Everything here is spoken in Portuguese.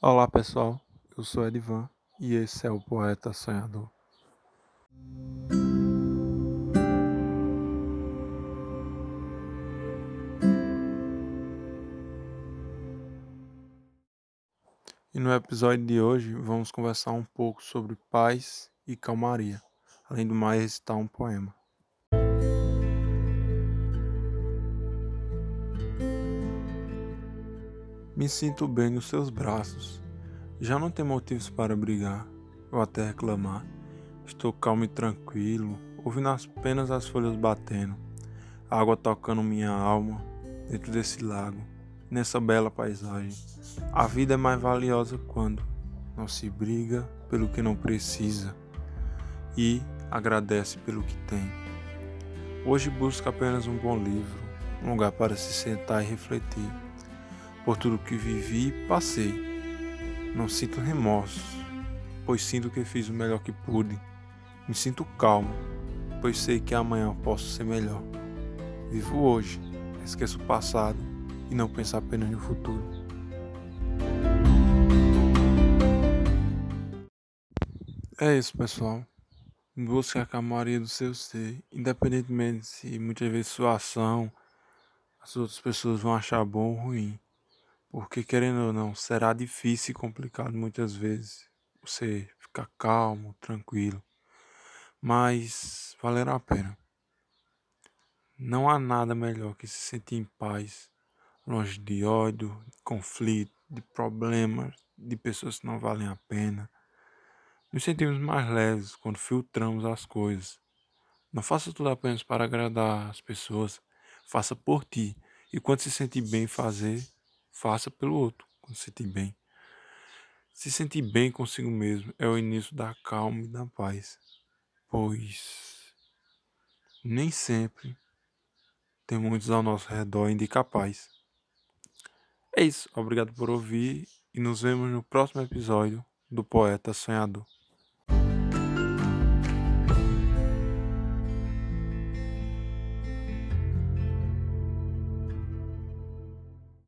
Olá pessoal, eu sou Edivan e esse é o Poeta Sonhador. E no episódio de hoje vamos conversar um pouco sobre paz e calmaria, além do mais recitar um poema. Me sinto bem nos seus braços. Já não tem motivos para brigar ou até reclamar. Estou calmo e tranquilo, ouvindo apenas as folhas batendo, a água tocando minha alma dentro desse lago, nessa bela paisagem. A vida é mais valiosa quando não se briga pelo que não precisa e agradece pelo que tem. Hoje busco apenas um bom livro, um lugar para se sentar e refletir por tudo que vivi e passei. Não sinto remorso, pois sinto que fiz o melhor que pude. Me sinto calmo, pois sei que amanhã posso ser melhor. Vivo hoje, esqueço o passado e não penso apenas no futuro. É isso, pessoal. Busque a calmaria do seu ser, independentemente se muitas vezes sua ação as outras pessoas vão achar bom ou ruim. Porque, querendo ou não, será difícil e complicado muitas vezes você ficar calmo, tranquilo, mas valerá a pena. Não há nada melhor que se sentir em paz, longe de ódio, de conflito, de problemas, de pessoas que não valem a pena. Nos sentimos mais leves quando filtramos as coisas. Não faça tudo apenas para agradar as pessoas, faça por ti. E quando se sentir bem fazer, faça pelo outro, quando se sentir bem. Se sentir bem consigo mesmo é o início da calma e da paz, pois nem sempre tem muitos ao nosso redor ainda capaz. É isso, obrigado por ouvir e nos vemos no próximo episódio do Poeta Sonhador.